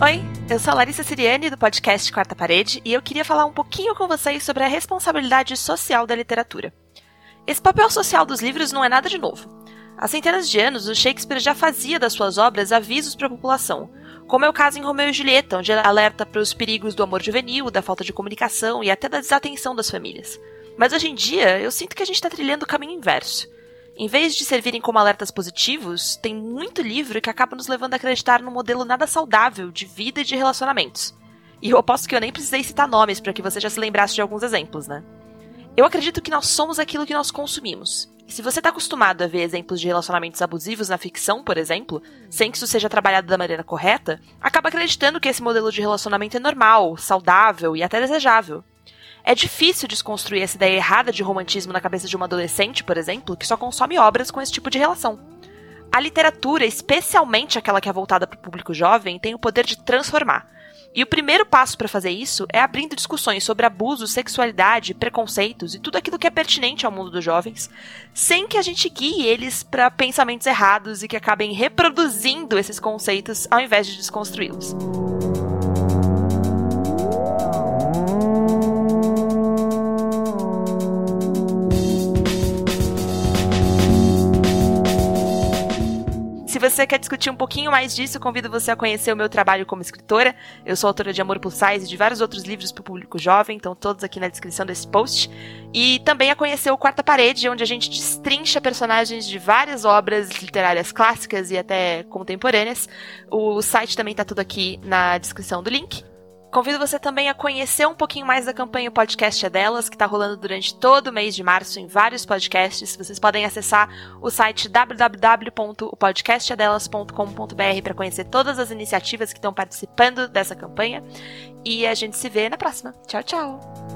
Oi, eu sou a Larissa Siriani do podcast Quarta Parede e eu queria falar um pouquinho com vocês sobre a responsabilidade social da literatura. Esse papel social dos livros não é nada de novo. Há centenas de anos, o Shakespeare já fazia das suas obras avisos para a população, como é o caso em Romeu e Julieta, onde ele alerta para os perigos do amor juvenil, da falta de comunicação e até da desatenção das famílias. Mas hoje em dia, eu sinto que a gente está trilhando o caminho inverso. Em vez de servirem como alertas positivos, tem muito livro que acaba nos levando a acreditar num modelo nada saudável de vida e de relacionamentos. E eu aposto que eu nem precisei citar nomes para que você já se lembrasse de alguns exemplos, né? Eu acredito que nós somos aquilo que nós consumimos. E se você está acostumado a ver exemplos de relacionamentos abusivos na ficção, por exemplo, sem que isso seja trabalhado da maneira correta, acaba acreditando que esse modelo de relacionamento é normal, saudável e até desejável. É difícil desconstruir essa ideia errada de romantismo na cabeça de uma adolescente, por exemplo, que só consome obras com esse tipo de relação. A literatura, especialmente aquela que é voltada para o público jovem, tem o poder de transformar. E o primeiro passo para fazer isso é abrindo discussões sobre abuso, sexualidade, preconceitos e tudo aquilo que é pertinente ao mundo dos jovens, sem que a gente guie eles para pensamentos errados e que acabem reproduzindo esses conceitos ao invés de desconstruí-los. Se você quer discutir um pouquinho mais disso, convido você a conhecer o meu trabalho como escritora. Eu sou autora de Amor Plus Size e de vários outros livros para o público jovem, estão todos aqui na descrição desse post. E também a conhecer o Quarta Parede, onde a gente destrincha personagens de várias obras literárias clássicas e até contemporâneas. O site também está tudo aqui na descrição do link. Convido você também a conhecer um pouquinho mais da campanha Podcast é Delas, que está rolando durante todo o mês de março em vários podcasts. Vocês podem acessar o site www.opodcastadelas.com.br para conhecer todas as iniciativas que estão participando dessa campanha. E a gente se vê na próxima. Tchau, tchau!